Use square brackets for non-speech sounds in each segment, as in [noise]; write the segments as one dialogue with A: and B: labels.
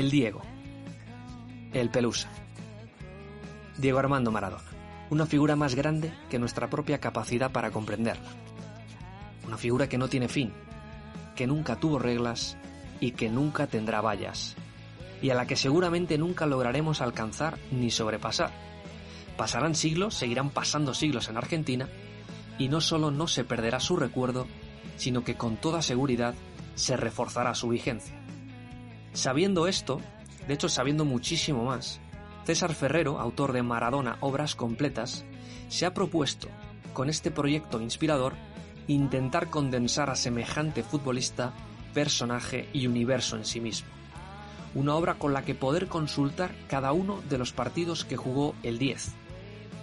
A: el Diego, el Pelusa. Diego Armando Maradona, una figura más grande que nuestra propia capacidad para comprenderla. Una figura que no tiene fin, que nunca tuvo reglas y que nunca tendrá vallas, y a la que seguramente nunca lograremos alcanzar ni sobrepasar. Pasarán siglos, seguirán pasando siglos en Argentina, y no solo no se perderá su recuerdo, sino que con toda seguridad se reforzará su vigencia. Sabiendo esto, de hecho sabiendo muchísimo más, César Ferrero, autor de Maradona Obras Completas, se ha propuesto, con este proyecto inspirador, intentar condensar a semejante futbolista, personaje y universo en sí mismo. Una obra con la que poder consultar cada uno de los partidos que jugó el 10,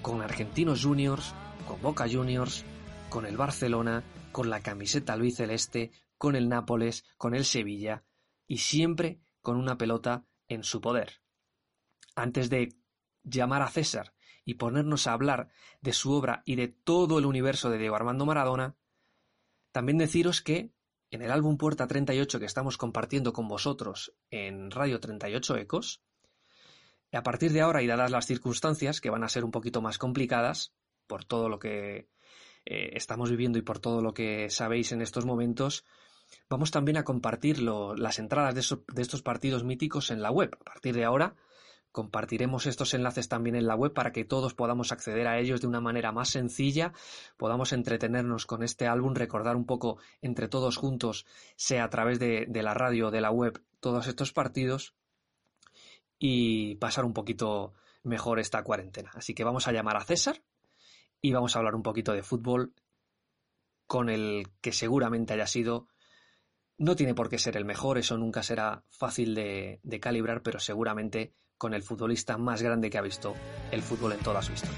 A: con Argentinos Juniors, con Boca Juniors, con el Barcelona, con la camiseta albiceleste, con el Nápoles, con el Sevilla, y siempre con una pelota en su poder. Antes de llamar a César y ponernos a hablar de su obra y de todo el universo de Diego Armando Maradona, también deciros que en el álbum Puerta 38 que estamos compartiendo con vosotros en Radio 38 Ecos, a partir de ahora y dadas las circunstancias que van a ser un poquito más complicadas por todo lo que eh, estamos viviendo y por todo lo que sabéis en estos momentos, vamos también a compartir las entradas de, estos partidos míticos en la web. A partir de ahora compartiremos estos enlaces también en la web para que todos podamos acceder a ellos de una manera más sencilla, podamos entretenernos con este álbum, recordar un poco entre todos juntos, sea a través de, de la radio de la web, todos estos partidos y pasar un poquito mejor esta cuarentena. Así que vamos a llamar a César y vamos a hablar un poquito de fútbol con el que seguramente haya sido, no tiene por qué ser el mejor, eso nunca será fácil de, calibrar, pero seguramente con el futbolista más grande que ha visto el fútbol en toda su historia.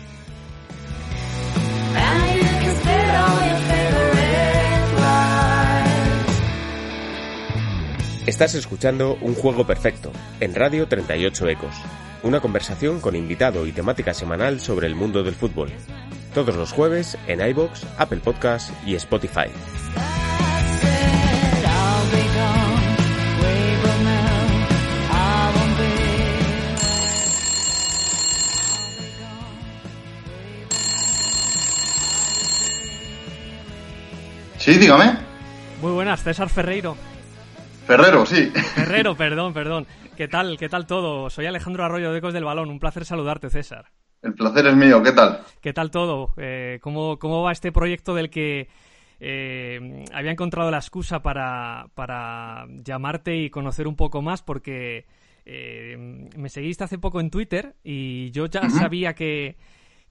B: Estás escuchando Un Juego Perfecto en Radio 38 Ecos, una conversación con invitado y temática semanal sobre el mundo del fútbol todos los jueves en iBox, Apple Podcast y Spotify.
C: Sí, dígame.
A: Muy buenas, César Ferreiro.
C: Ferrero, sí.
A: Ferrero, [laughs] perdón, perdón. ¿Qué tal? ¿Qué tal todo? Soy Alejandro Arroyo de Ecos del Balón. Un placer saludarte, César.
C: El placer es mío, ¿qué tal?
A: ¿Qué tal todo? Eh, ¿cómo, ¿cómo, va este proyecto del que eh, había encontrado la excusa para, para, llamarte y conocer un poco más? Porque eh, me seguiste hace poco en Twitter y yo ya sabía que,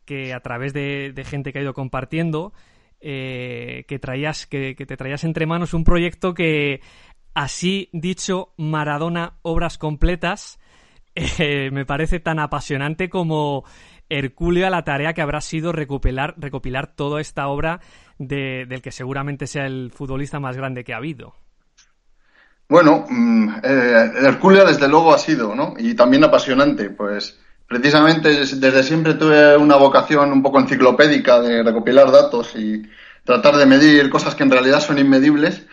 A: que, a través de, gente que ha ido compartiendo que, traías, que, que te traías entre manos un proyecto que, así dicho, Maradona Obras Completas, [laughs] me parece tan apasionante como a la tarea que habrá sido recopilar, recopilar toda esta obra del que seguramente sea el futbolista más grande que ha habido.
C: Bueno, mm, eh, desde luego ha sido, ¿no? Y también apasionante, pues precisamente desde siempre tuve una vocación un poco enciclopédica de recopilar datos y tratar de medir cosas que en realidad son inmedibles.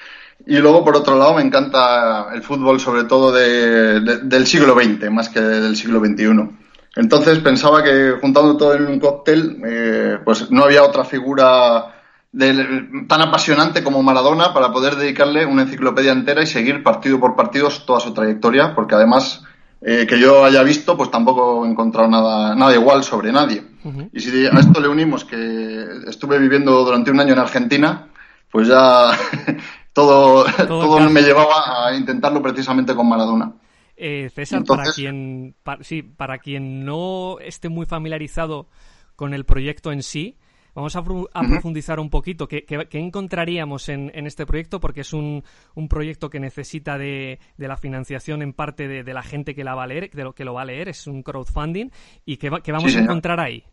C: Y luego, por otro lado, me encanta el fútbol, sobre todo del siglo XX, más que del siglo XXI. Entonces pensaba que juntando todo en un cóctel, eh, pues no había otra figura tan apasionante como Maradona para poder dedicarle una enciclopedia entera y seguir partido por partido toda su trayectoria, porque además eh, que yo haya visto, pues tampoco he encontrado nada, nada igual sobre nadie. Y si a esto le unimos que estuve viviendo durante un año en Argentina, pues ya [laughs] todo, todo me llevaba a intentarlo precisamente con Maradona.
A: Eh, César, para quien sí, para quien no esté muy familiarizado con el proyecto en sí, vamos a, profundizar un poquito. ¿Qué, encontraríamos en, este proyecto? Porque es un, proyecto que necesita de, la financiación en parte de, la gente que la va a leer, de lo que lo va a leer, es un crowdfunding. ¿Y qué, vamos a encontrar ahí?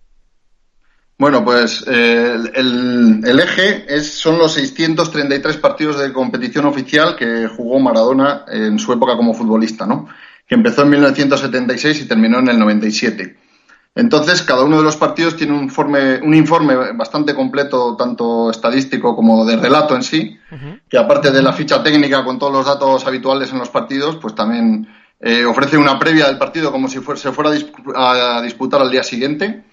C: Bueno, pues eh, el, eje es, son los 633 partidos de competición oficial que jugó Maradona en su época como futbolista, ¿no? Que empezó en 1976 y terminó en el 97. Entonces, cada uno de los partidos tiene un informe, un informe bastante completo, tanto estadístico como de relato en sí, que aparte de la ficha técnica con todos los datos habituales en los partidos, pues también eh, ofrece una previa del partido como si se fuera a, disputar al día siguiente.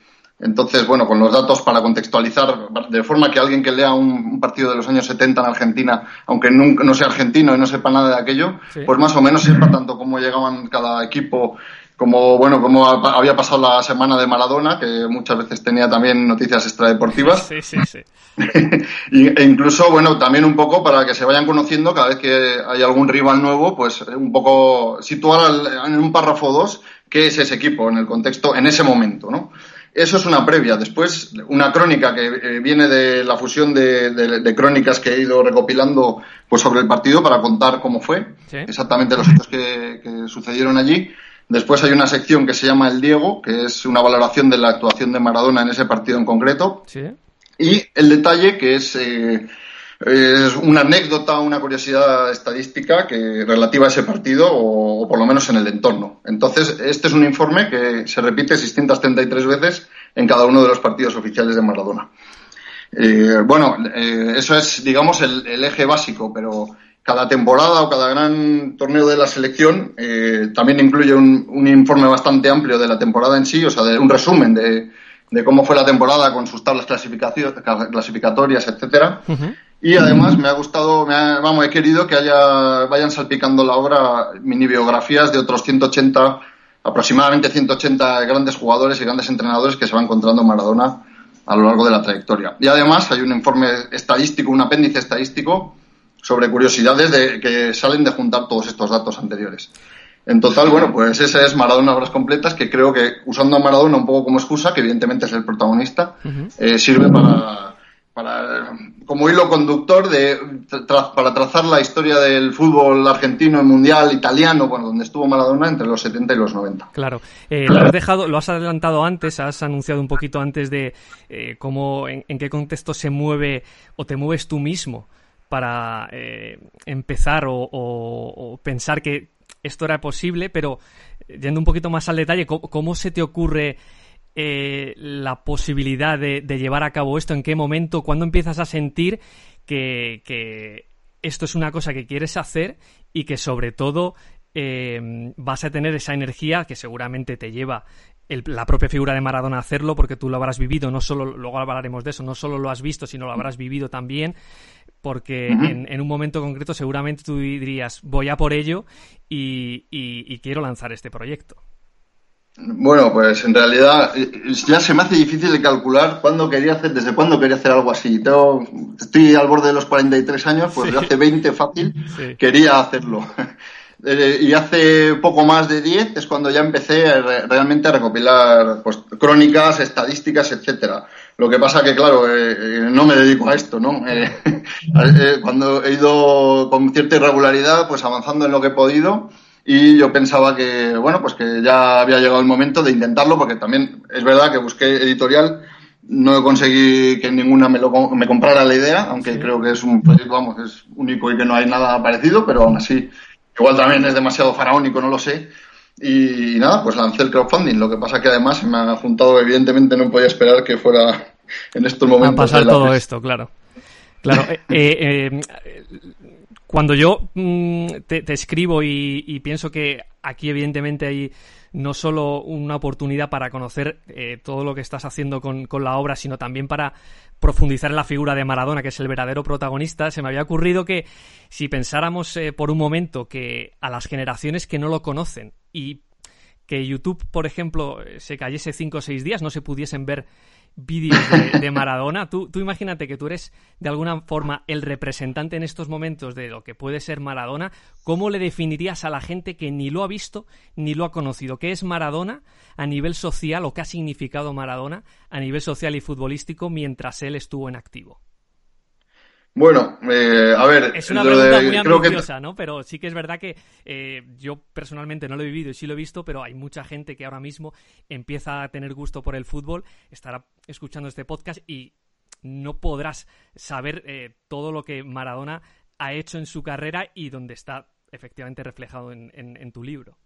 C: Entonces, bueno, con los datos para contextualizar, de forma que alguien que lea un, partido de los años 70 en Argentina, aunque nunca, no sea argentino y no sepa nada de aquello, pues más o menos sepa tanto cómo llegaban cada equipo como bueno como había pasado la semana de Maradona que muchas veces tenía también noticias extradeportivas sí, sí, sí. [laughs] e incluso bueno también un poco para que se vayan conociendo cada vez que hay algún rival nuevo pues un poco situar en un párrafo dos qué es ese equipo en el contexto en ese momento no eso es una previa. Después, una crónica que eh, viene de la fusión de, crónicas que he ido recopilando pues, sobre el partido para contar cómo fue, exactamente los hechos que sucedieron allí. Después hay una sección que se llama El Diego, que es una valoración de la actuación de Maradona en ese partido en concreto. Y el detalle, que es, eh, es una anécdota, una curiosidad estadística que relativa a ese partido o, por lo menos en el entorno. Entonces, este es un informe que se repite 633 veces en cada uno de los partidos oficiales de Maradona. Eh, bueno, eh, eso es, digamos, el eje básico, pero cada temporada o cada gran torneo de la selección eh, también incluye un, informe bastante amplio de la temporada en sí, o sea, de un resumen de, cómo fue la temporada con sus tablas clasificatorias, etcétera. Y además me ha gustado, me vamos, he querido que haya, vayan salpicando la obra mini biografías de otros 180, aproximadamente 180 grandes jugadores y grandes entrenadores que se va encontrando Maradona a lo largo de la trayectoria. Y además hay un informe estadístico, un apéndice estadístico sobre curiosidades de, que salen de juntar todos estos datos anteriores. En total, bueno, pues ese es Maradona Obras Completas, que creo que usando a Maradona un poco como excusa, que evidentemente es el protagonista, eh, sirve para, para, como hilo conductor de, para trazar la historia del fútbol argentino, mundial, italiano, bueno, donde estuvo Maradona entre los 70 y los 90.
D: Claro, eh, lo has dejado, lo has adelantado antes, has anunciado un poquito antes de eh, cómo, en, en qué contexto se mueve o te mueves tú mismo para eh, empezar o, pensar que esto era posible, pero yendo un poquito más al detalle, ¿cómo, se te ocurre eh, la posibilidad de, llevar a cabo esto? ¿En qué momento? ¿Cuándo empiezas a sentir que, esto es una cosa que quieres hacer y que sobre todo eh, vas a tener esa energía que seguramente te lleva la propia figura de Maradona hacerlo, porque tú lo habrás vivido, no solo, luego hablaremos de eso, no solo lo has visto, sino lo habrás vivido también, porque en, un momento concreto seguramente tú dirías, voy a por ello y, quiero lanzar este proyecto.
C: Bueno, pues en realidad eh, ya se me hace difícil de calcular cuándo quería hacer, desde cuándo quería hacer algo así. estoy al borde de los 43 años, pues de hace 20 fácil [laughs] quería hacerlo. [laughs] Eh, y hace poco más de 10 es cuando ya empecé realmente a recopilar pues, crónicas, estadísticas, etcétera. Lo que pasa que, claro, eh, eh, no me dedico a esto, ¿no? [laughs] cuando he ido con cierta irregularidad, pues avanzando en lo que he podido y yo pensaba que, bueno, pues que ya había llegado el momento de intentarlo porque también es verdad que busqué editorial, no conseguí que ninguna me, lo, me comprara la idea, aunque creo que es un vamos, es único y que no hay nada parecido, pero aún así Igual también es demasiado faraónico, no lo sé. Y, nada, pues lancé el crowdfunding. Lo que pasa que además me ha juntado, evidentemente no podía esperar que fuera [laughs] en estos momentos.
D: A pasar todo esto, claro. Claro. Eh, eh, eh, cuando yo mm, te, escribo y, pienso que aquí evidentemente hay no solo una oportunidad para conocer todo lo que estás haciendo con, con, la obra, sino también para profundizar en la figura de Maradona, que es el verdadero protagonista, se me había ocurrido que si pensáramos eh, por un momento que a las generaciones que no lo conocen y que YouTube, por ejemplo, eh, se cayese cinco o seis días, no se pudiesen ver vídeos de, Maradona. Tú, tú, imagínate que tú eres de alguna forma el representante en estos momentos de lo que puede ser Maradona. ¿Cómo le definirías a la gente que ni lo ha visto ni lo ha conocido? ¿Qué es Maradona a nivel social o qué ha significado Maradona a nivel social y futbolístico mientras él estuvo en activo?
C: Bueno, eh, a ver.
D: Es una pregunta muy ambiciosa, ¿no? Pero sí que es verdad que eh, yo personalmente no lo he vivido y sí lo he visto, pero hay mucha gente que ahora mismo empieza a tener gusto por el fútbol, estará escuchando este podcast y no podrás saber eh, todo lo que Maradona ha hecho en su carrera y donde está efectivamente reflejado en, tu libro.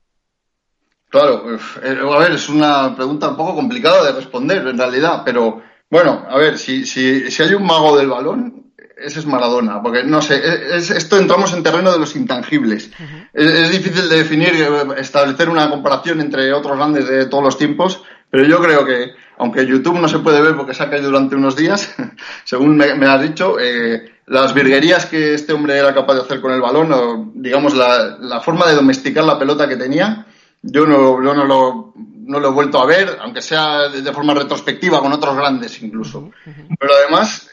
C: Claro, a ver, es una pregunta un poco complicada de responder en realidad, pero bueno, a ver, si, si, si hay un mago del balón, ese es Maradona, porque no sé, esto entramos en terreno de los intangibles. es, difícil de definir, eh, establecer una comparación entre otros grandes de todos los tiempos, pero yo creo que, aunque YouTube no se puede ver porque se ha caído durante unos días, [laughs] según me, has dicho, eh, las virguerías que este hombre era capaz de hacer con el balón, o digamos la, forma de domesticar la pelota que tenía, yo no, yo no lo no lo he vuelto a ver, aunque sea de forma retrospectiva con otros grandes incluso. Pero además,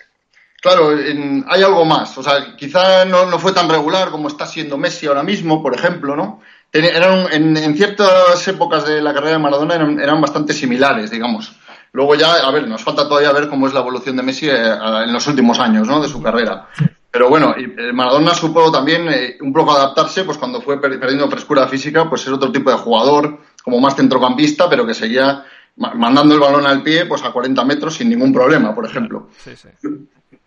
C: claro, hay algo más. O sea, quizá no, no, fue tan regular como está siendo Messi ahora mismo, por ejemplo, ¿no? Eran, en, ciertas épocas de la carrera de Maradona eran, bastante similares, digamos. Luego ya, a ver, nos falta todavía ver cómo es la evolución de Messi eh, en los últimos años, ¿no? De su carrera. Pero bueno, eh, Maradona supo también eh, un poco adaptarse, pues cuando fue perdiendo frescura física, pues es otro tipo de jugador, como más centrocampista, pero que seguía mandando el balón al pie pues a 40 metros sin ningún problema, por ejemplo.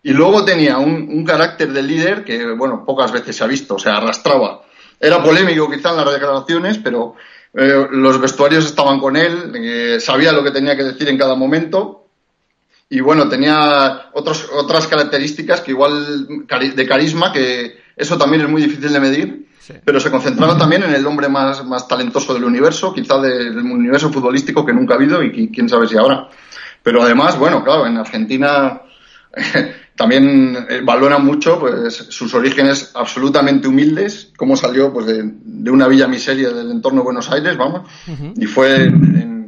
C: Y luego tenía un, carácter de líder que, bueno, pocas veces se ha visto, o sea, arrastraba. Era polémico quizá en las declaraciones, pero eh, los vestuarios estaban con él, eh, sabía lo que tenía que decir en cada momento. Y bueno, tenía otros, otras características que igual de carisma, que eso también es muy difícil de medir pero se concentraba también en el hombre más, más talentoso del universo, quizá del universo futbolístico que nunca ha habido y quién sabe si ahora. Pero además, bueno, claro, en Argentina [laughs] también eh, valora mucho pues sus orígenes absolutamente humildes, cómo salió pues de, una villa miseria del entorno de Buenos Aires, vamos, y fue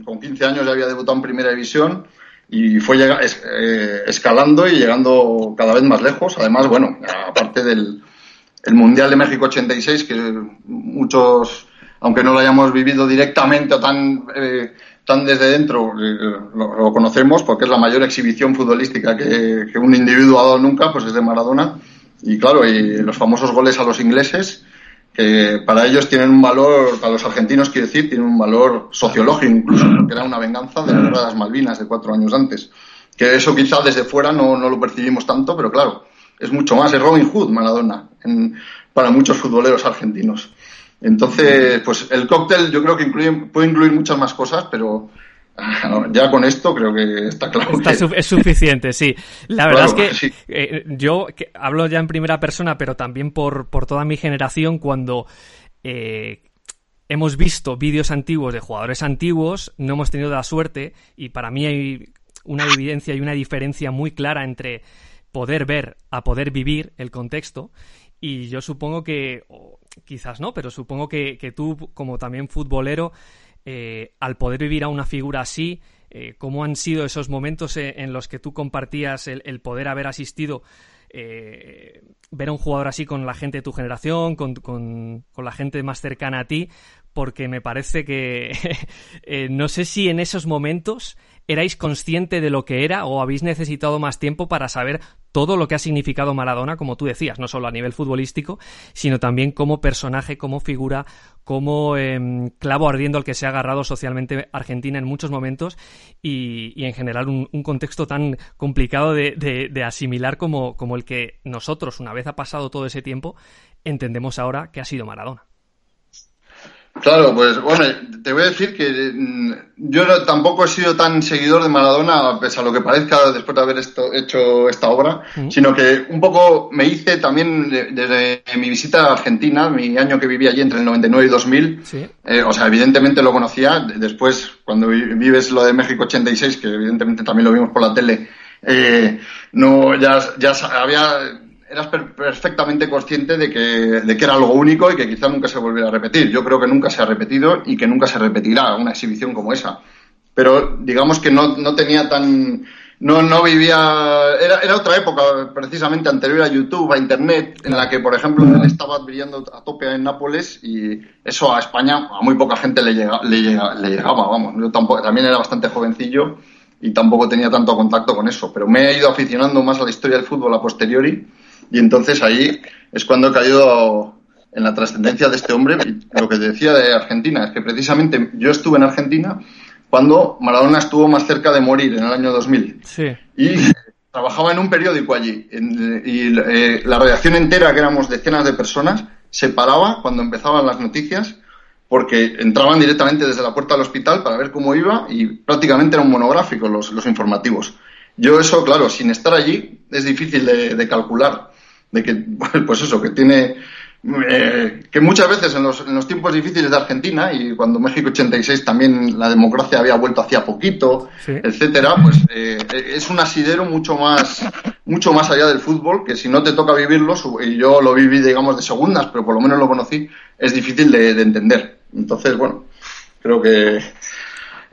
C: con 15 años ya había debutado en Primera División y fue eh, escalando y llegando cada vez más lejos. Además, bueno, aparte del, el Mundial de México 86, que muchos, aunque no lo hayamos vivido directamente o tan, eh, tan desde dentro, eh, lo, conocemos porque es la mayor exhibición futbolística que, un individuo ha dado nunca, pues es de Maradona. Y claro, y los famosos goles a los ingleses, que para ellos tienen un valor, para los argentinos quiero decir, tienen un valor sociológico incluso, porque era una venganza de las Malvinas de cuatro años antes. Que eso quizás desde fuera no, no lo percibimos tanto, pero claro, es mucho más, es Robin Hood Maradona para muchos futboleros argentinos. Entonces, pues el cóctel yo creo que puede incluir muchas más cosas, pero ah, ya con esto creo que está claro.
D: Es suficiente, sí. La verdad es que eh, yo hablo ya en primera persona, pero también por, por toda mi generación, cuando eh, hemos visto vídeos antiguos de jugadores antiguos, no hemos tenido la suerte, y para mí hay una evidencia y una diferencia muy clara entre poder ver a poder vivir el contexto. Y yo supongo que, quizás no, pero supongo que, tú, como también futbolero, eh, al poder vivir a una figura así, eh, ¿cómo han sido esos momentos eh, en los que tú compartías el, poder haber asistido, ver a un jugador así con la gente de tu generación, con, con, con la gente más cercana a ti? Porque me parece que [laughs] no sé si en esos momentos erais consciente de lo que era o habéis necesitado más tiempo para saber todo lo que ha significado Maradona, como tú decías, no solo a nivel futbolístico, sino también como personaje, como figura, como em, clavo ardiendo al que se ha agarrado socialmente Argentina en muchos momentos y, en general un, contexto tan complicado de, asimilar como, como el que nosotros, una vez ha pasado todo ese tiempo, entendemos ahora que ha sido Maradona.
C: Claro, pues bueno, te voy a decir que mm, yo tampoco he sido tan seguidor de Maradona, pese a lo que parezca después de haber hecho esta obra, sino que un poco me hice también desde mi visita a Argentina, mi año que viví allí entre el 99 y 2000, eh, o sea, evidentemente lo conocía, después cuando vives lo de México 86, que evidentemente también lo vimos por la tele, eh, no ya, ya había eras perfectamente consciente de que, de que era algo único y que quizá nunca se volviera a repetir. Yo creo que nunca se ha repetido y que nunca se repetirá una exhibición como esa. Pero digamos que no, no tenía tan... No, no vivía... Era, era otra época, precisamente anterior a YouTube, a Internet, en la que, por ejemplo, él estaba brillando a tope en Nápoles y eso a España a muy poca gente le, llega, le, le llegaba, vamos. Yo tampoco, también era bastante jovencillo y tampoco tenía tanto contacto con eso. Pero me he ido aficionando más a la historia del fútbol a posteriori y entonces ahí es cuando he caído en la trascendencia de este hombre. Lo que decía de Argentina es que precisamente yo estuve en Argentina cuando Maradona estuvo más cerca de morir en el año 2000.
D: Sí.
C: Y trabajaba en un periódico allí. y eh, la redacción entera, que éramos decenas de personas, se paraba cuando empezaban las noticias porque entraban directamente desde la puerta del hospital para ver cómo iba y prácticamente era un monográfico los, los informativos. Yo eso, claro, sin estar allí es difícil de, calcular, de que, [laughs] pues eso, que tiene, eh, que muchas veces en los, en los, tiempos difíciles de Argentina y cuando México 86 también la democracia había vuelto hacía poquito, etcétera, pues eh, es un asidero mucho más, mucho más allá del fútbol que si no te toca vivirlo, y yo lo viví, digamos, de segundas, pero por lo menos lo conocí, es difícil de entender. Entonces, bueno, creo que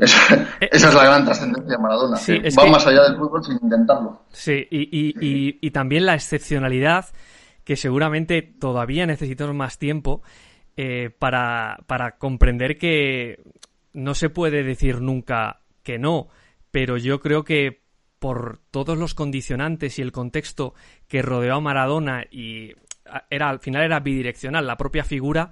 C: esa, eh, es la gran trascendencia de Maradona. va más allá del fútbol sin intentarlo.
D: Sí, y, también la excepcionalidad, que seguramente todavía necesitamos más tiempo eh, para, para comprender que no se puede decir nunca que no, pero yo creo que por todos los condicionantes y el contexto que rodeó a Maradona y era al final era bidireccional, la propia figura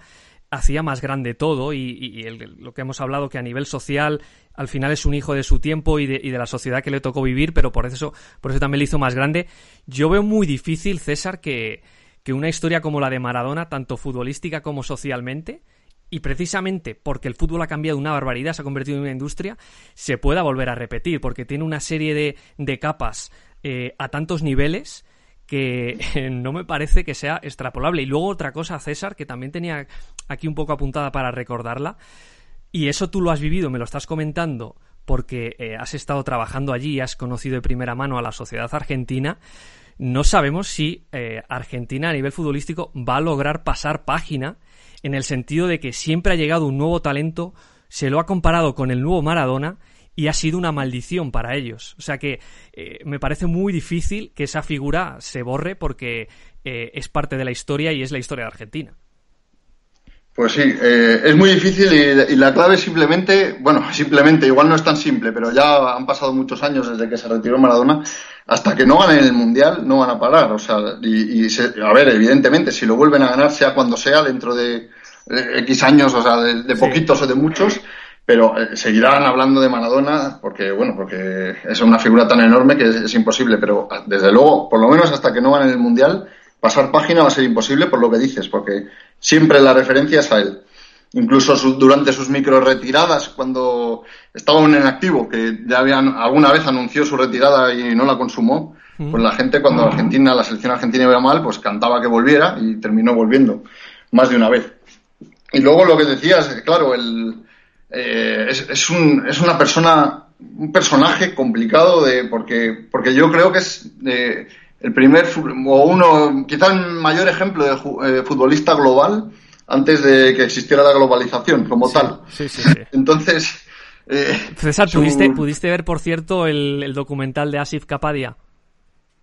D: hacía más grande todo y, lo que hemos hablado que a nivel social al final es un hijo de su tiempo y de, la sociedad que le tocó vivir, pero por eso, por eso también le hizo más grande. Yo veo muy difícil, César, que, que una historia como la de Maradona, tanto futbolística como socialmente, y precisamente porque el fútbol ha cambiado una barbaridad, se ha convertido en una industria, se pueda volver a repetir, porque tiene una serie de, de capas eh, a tantos niveles que [laughs] no me parece que sea extrapolable. Y luego otra cosa, César, que también tenía aquí un poco apuntada para recordarla, y eso tú lo has vivido, me lo estás comentando, porque eh, has estado trabajando allí y has conocido de primera mano a la sociedad argentina. No sabemos si eh, Argentina a nivel futbolístico va a lograr pasar página en el sentido de que siempre ha llegado un nuevo talento, se lo ha comparado con el nuevo Maradona y ha sido una maldición para ellos. O sea que eh, me parece muy difícil que esa figura se borre porque eh, es parte de la historia y es la historia de Argentina.
C: Pues sí, eh, es muy difícil y, la clave simplemente, bueno, simplemente, igual no es tan simple, pero ya han pasado muchos años desde que se retiró Maradona, hasta que no ganen el Mundial no van a parar. O sea, y, a ver, evidentemente, si lo vuelven a ganar, sea cuando sea, dentro de X años, o sea, de, poquitos o de muchos, pero eh, seguirán hablando de Maradona porque, bueno, porque es una figura tan enorme que es, imposible, pero ah, desde luego, por lo menos hasta que no van en el Mundial, pasar página va a ser imposible por lo que dices, porque siempre la referencia es a él. Incluso durante sus micro retiradas, cuando estaba un en activo, que ya habían, alguna vez anunció su retirada y no la consumó, pues la gente cuando Argentina, la selección argentina iba mal, pues cantaba que volviera y terminó volviendo más de una vez. Y luego lo que decías, claro, el, eh, es, un, es una persona, un personaje complicado de, porque, porque yo creo que es eh, el primer, o uno, quizá el mayor ejemplo de eh, futbolista global antes de que existiera la globalización como tal. Entonces,
D: César, ¿pudiste, ¿pudiste ver, por cierto, el, el documental de Asif Kapadia?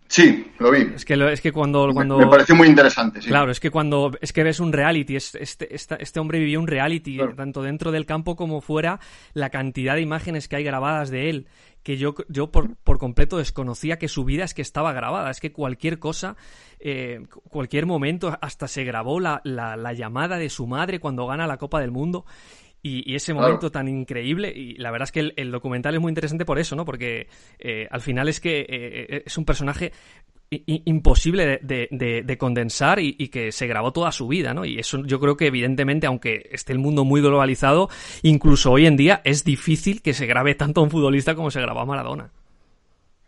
C: Sí, lo vi.
D: Es que, es que cuando, cuando...
C: Me, pareció muy interesante, sí.
D: Claro, es que cuando es que ves un reality, este, este, hombre vivió un reality, tanto dentro del campo como fuera, la cantidad de imágenes que hay grabadas de él, que yo, yo por, por completo desconocía que su vida es que estaba grabada, es que cualquier cosa, eh, cualquier momento, hasta se grabó la, la, la llamada de su madre cuando gana la Copa del Mundo. Y, ese momento tan increíble, y la verdad es que el, documental es muy interesante por eso, ¿no? Porque eh, al final es que eh, eh, es un personaje imposible de, condensar y, que se grabó toda su vida, ¿no? Y eso yo creo que evidentemente, aunque esté el mundo muy globalizado, incluso hoy en día es difícil que se grabe tanto a un futbolista como se grabó a Maradona.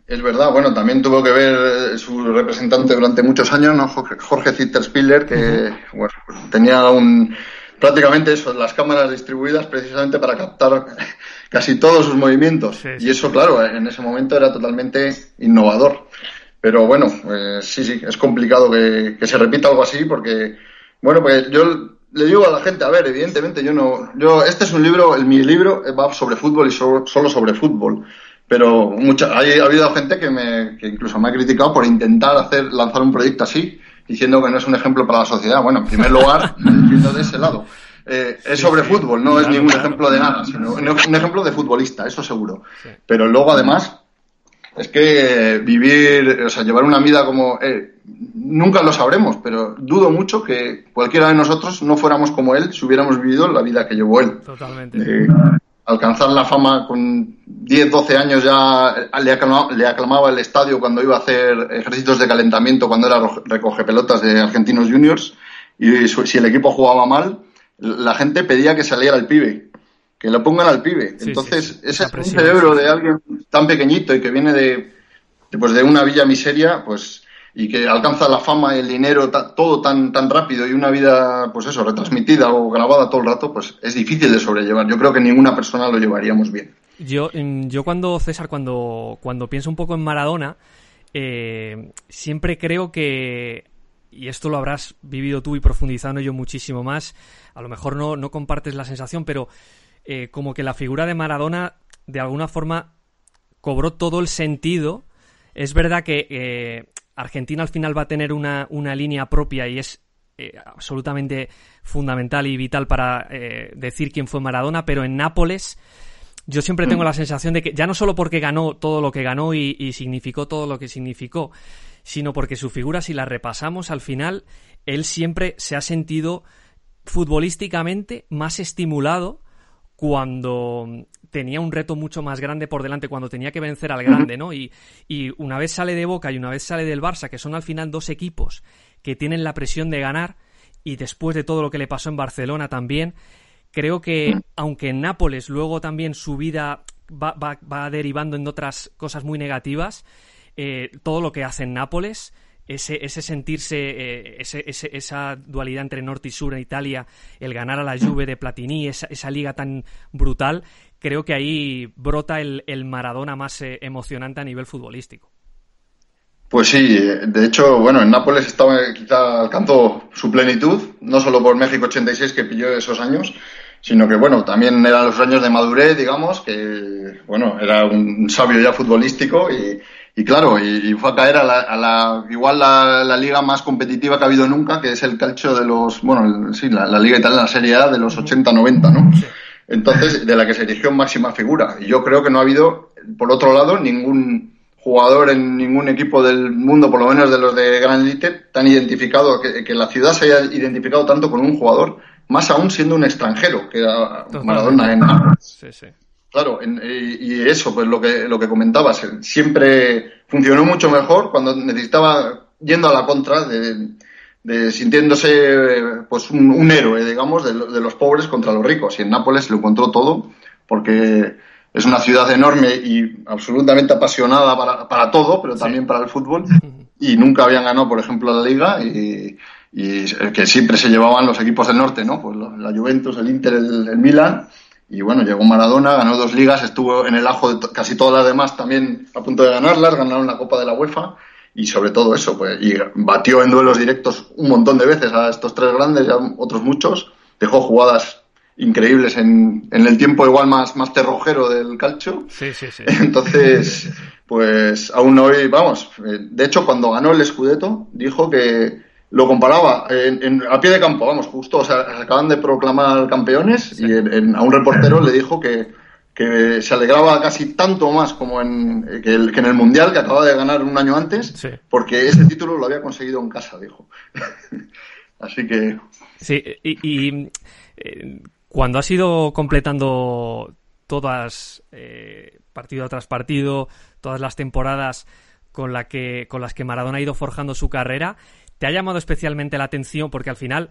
C: Es verdad, bueno, también tuvo que ver su representante durante muchos años, ¿no? Jorge Zitterspiller, que bueno, tenía un prácticamente eso, las cámaras distribuidas precisamente para captar [laughs] casi todos sus movimientos. y eso, claro, en ese momento era totalmente innovador. Pero bueno, pues sí, sí, es complicado que, se repita algo así porque, bueno, pues yo le digo a la gente, a ver, evidentemente yo no, yo, este es un libro, el, mi libro va sobre fútbol y solo sobre fútbol. Pero mucha, ha habido gente que, me, que incluso me ha criticado por intentar hacer, lanzar un proyecto así diciendo que no es un ejemplo para la sociedad. Bueno, en primer lugar, [laughs] entiendo de ese lado. Eh, es sobre fútbol, no es ningún ejemplo de nada, sino un ejemplo de futbolista, eso seguro. Pero luego, además, es que vivir, o sea, llevar una vida como. Eh, nunca lo sabremos, pero dudo mucho que cualquiera de nosotros no fuéramos como él si hubiéramos vivido la vida que llevó él.
D: Totalmente.
C: Eh, alcanzar la fama con 10, 12 años ya le aclamaba, el estadio cuando iba a hacer ejercicios de calentamiento, cuando era recoge pelotas de Argentinos Juniors, y si el equipo jugaba mal, la gente pedía que saliera el pibe, que lo pongan al pibe. Entonces, ese es un cerebro de alguien tan pequeñito y que viene de, pues de una villa miseria, pues y que alcanza la fama, el dinero, todo tan, tan rápido y una vida, pues eso, retransmitida o grabada todo el rato, pues es difícil de sobrellevar. Yo creo que ninguna persona lo llevaríamos bien.
D: Yo, yo cuando, César, cuando, cuando pienso un poco en Maradona, eh, siempre creo que, y esto lo habrás vivido tú y profundizando yo muchísimo más, a lo mejor no, no compartes la sensación, pero eh, como que la figura de Maradona de alguna forma cobró todo el sentido. Es verdad que eh, Argentina al final va a tener una, línea propia y es absolutamente fundamental y vital para decir quién fue Maradona, pero en Nápoles yo siempre tengo mm. la sensación de que, ya no solo porque ganó todo lo que ganó y, significó todo lo que significó, sino porque su figura, si la repasamos al final, él siempre se ha sentido futbolísticamente más estimulado cuando tenía un reto mucho más grande por delante, cuando tenía que vencer al grande, ¿no? Y, y una vez sale de Boca y una vez sale del Barça, que son al final dos equipos que tienen la presión de ganar, y después de todo lo que le pasó en Barcelona también, Creo que, aunque en Nápoles luego también su vida va, va, derivando en otras cosas muy negativas, eh, todo lo que hace en Nápoles, ese, ese sentirse, eh, ese, esa dualidad entre norte y sur en Italia, el ganar a la Juve de Platini, esa, esa liga tan brutal, creo que ahí brota el, el Maradona más eh, emocionante a nivel futbolístico.
C: Pues sí, de hecho, bueno, en Nápoles estaba, quizá alcanzó su plenitud, no solo por México 86 que pilló esos años, sino que bueno, también eran los años de madurez, digamos, que bueno, era un sabio ya futbolístico y, y claro, y, fue a caer a la, a la igual la, liga más competitiva que ha habido nunca, que es el calcio de los, bueno, sí, la, liga italiana, la Serie A de los 80-90, ¿no? Entonces, de la que se erigió en máxima figura. Y yo creo que no ha habido, por otro lado, ningún jugador en ningún equipo del mundo, por lo menos de los de Gran Elite, tan identificado, que, la ciudad se haya identificado tanto con un jugador, más aún siendo un extranjero, que era Maradona en sí, sí. Claro, y, eso, pues lo que, lo que comentabas, siempre funcionó mucho mejor cuando necesitaba, yendo a la contra, de, sintiéndose pues un, héroe, digamos, de, de, los pobres contra los ricos. Y en Nápoles lo encontró todo, porque es una ciudad enorme y absolutamente apasionada para, para todo, pero también para el fútbol. [laughs] Y nunca habían ganado, por ejemplo, la Liga y, y que siempre se llevaban los equipos del norte, ¿no? Pues la Juventus, el Inter, el, Milan. Y bueno, llegó Maradona, ganó dos ligas, estuvo en el ajo de casi todas las demás también a punto de ganarlas, ganaron la Copa de la UEFA y sobre todo eso, pues, y batió en duelos directos un montón de veces a estos tres grandes y a otros muchos, dejó jugadas increíbles en, en el tiempo igual más, más terrojero del calcio.
D: Sí, sí, sí. [laughs]
C: Entonces, pues aún hoy, vamos, eh, de hecho cuando ganó el Scudetto dijo que lo comparaba en, a pie de campo, vamos, justo, o sea, acaban de proclamar campeones y a un reportero le dijo que, que se alegraba casi tanto más como en, que, el, que en el Mundial que acaba de ganar un año antes, porque ese título lo había conseguido en casa, dijo. [laughs] Así que...
D: Sí, y, eh, cuando has ido completando todas, eh, partido tras partido, todas las temporadas con, la que, con las que Maradona ha ido forjando su carrera, ¿te ha llamado especialmente la atención? Porque al final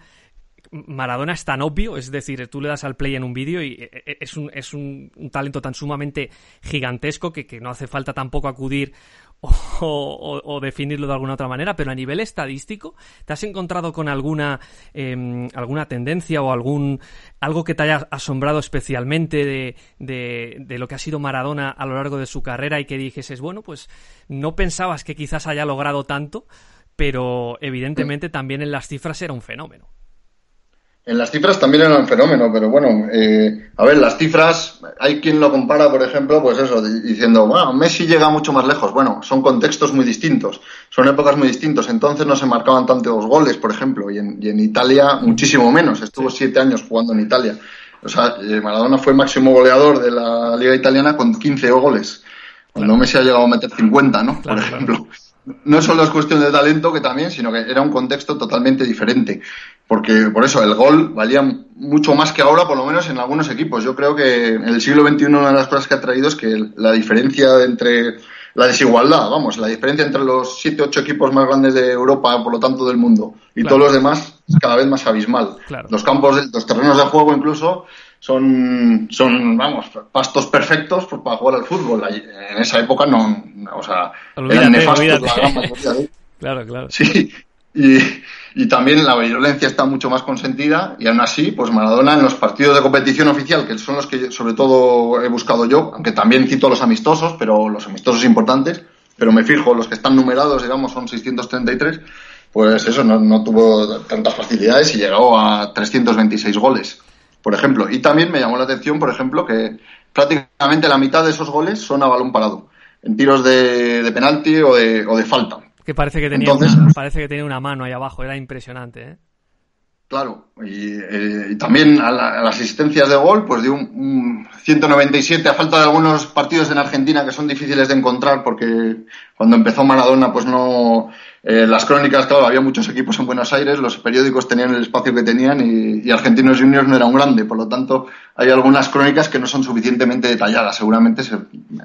D: Maradona es tan obvio, es decir, tú le das al play en un vídeo y eh, eh, es un, es un, talento tan sumamente gigantesco que, que, no hace falta tampoco acudir [laughs] o, definirlo de alguna otra manera, pero a nivel estadístico, ¿te has encontrado con alguna, em, alguna tendencia o algún algo que te haya asombrado especialmente de, de, lo que ha sido Maradona a lo largo de su carrera y que dijeses, bueno, pues no pensabas que quizás haya logrado tanto, pero evidentemente también en las cifras era un fenómeno.
C: En las cifras también era un fenómeno, pero bueno, eh, a ver, las cifras, hay quien lo compara, por ejemplo, pues eso, diciendo, bueno, Messi llega mucho más lejos. Bueno, son contextos muy distintos, son épocas muy distintos. Entonces no se marcaban tantos goles, por ejemplo, y en, Italia muchísimo menos. Estuvo siete años jugando en Italia. O sea, eh, Maradona fue máximo goleador de la Liga Italiana con 15 goles. Cuando Messi ha llegado a meter 50, ¿no? por ejemplo no solo es cuestión de talento que también, sino que era un contexto totalmente diferente. Porque por eso el gol valía mucho más que ahora, por lo menos en algunos equipos. Yo creo que en el siglo XXI una de las cosas que ha traído es que la diferencia entre la desigualdad, vamos, la diferencia entre los siete, ocho equipos más grandes de Europa, por lo tanto del mundo, y todos los demás es cada vez más abismal. Los campos, los terrenos de juego incluso son, son vamos, pastos perfectos para jugar al fútbol. En esa época no, o sea, eran nefastos
D: Claro, claro.
C: Sí, y, y, también la violencia está mucho más consentida y aún así, pues Maradona en los partidos de competición oficial, que son los que sobre todo he buscado yo, aunque también cito los amistosos, pero los amistosos importantes, pero me fijo, los que están numerados, digamos, son 633, pues eso no, no tuvo tantas facilidades y llegó a 326 goles por ejemplo. Y también me llamó la atención, por ejemplo, que prácticamente la mitad de esos goles son a balón parado, en tiros de, penalti o de, o de, falta.
D: Que parece que, tenía una, parece que tenía una mano ahí abajo, era impresionante. ¿eh?
C: Claro, y, eh, también a, las asistencias de gol, pues de un, 197 a falta de algunos partidos en Argentina que son difíciles de encontrar porque cuando empezó Maradona, pues no, eh, las crónicas, claro, había muchos equipos en Buenos Aires, los periódicos tenían el espacio que tenían y, Argentinos Juniors no era un grande, por lo tanto hay algunas crónicas que no son suficientemente detalladas, seguramente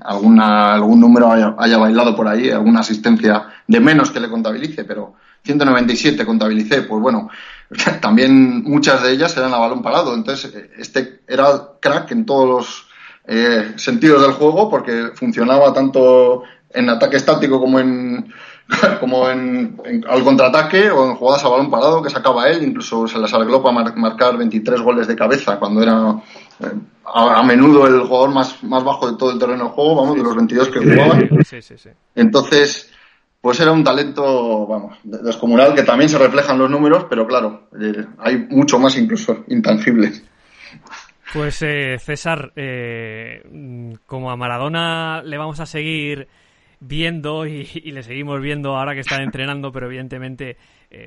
C: alguna, algún número haya, haya bailado por ahí, alguna asistencia de menos que le contabilice, pero 197 contabilicé, pues bueno, [laughs] también muchas de ellas eran a balón parado. Entonces, este era crack en todos los eh, sentidos del juego porque funcionaba tanto en ataque estático como en [laughs] como en, al contraataque o en jugadas a balón parado que sacaba él, incluso se las arregló para marcar 23 goles de cabeza cuando era eh, a, menudo el jugador más, más bajo de todo el terreno de juego, vamos, de los 22 que jugaba. Entonces, pues era un talento, vamos, descomunal que también se refleja en los números, pero claro, eh, hay mucho más incluso intangible.
D: Pues eh, César, eh, como a Maradona le vamos a seguir viendo y, le seguimos viendo ahora que está entrenando, pero evidentemente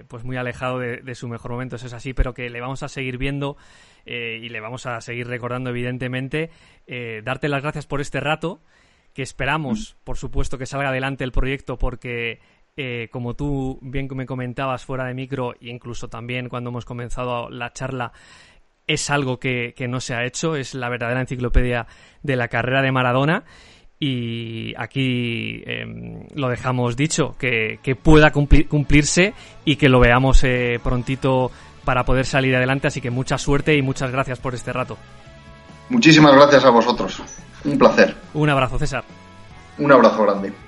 D: pues muy alejado de, su mejor momento, eso es así, pero que le vamos a seguir viendo y le vamos a seguir recordando evidentemente. darte las gracias por este rato que esperamos, por supuesto, que salga adelante el proyecto porque, eh, como tú bien me comentabas fuera de micro e incluso también cuando hemos comenzado la charla, es algo que, no se ha hecho, es la verdadera enciclopedia de la carrera de Maradona y aquí em, lo dejamos dicho, que, pueda cumplirse y que lo veamos eh, prontito para poder salir adelante, así que mucha suerte y muchas gracias por este rato.
C: Muchísimas gracias a vosotros. Un placer.
D: Un abrazo, César.
C: Un abrazo grande.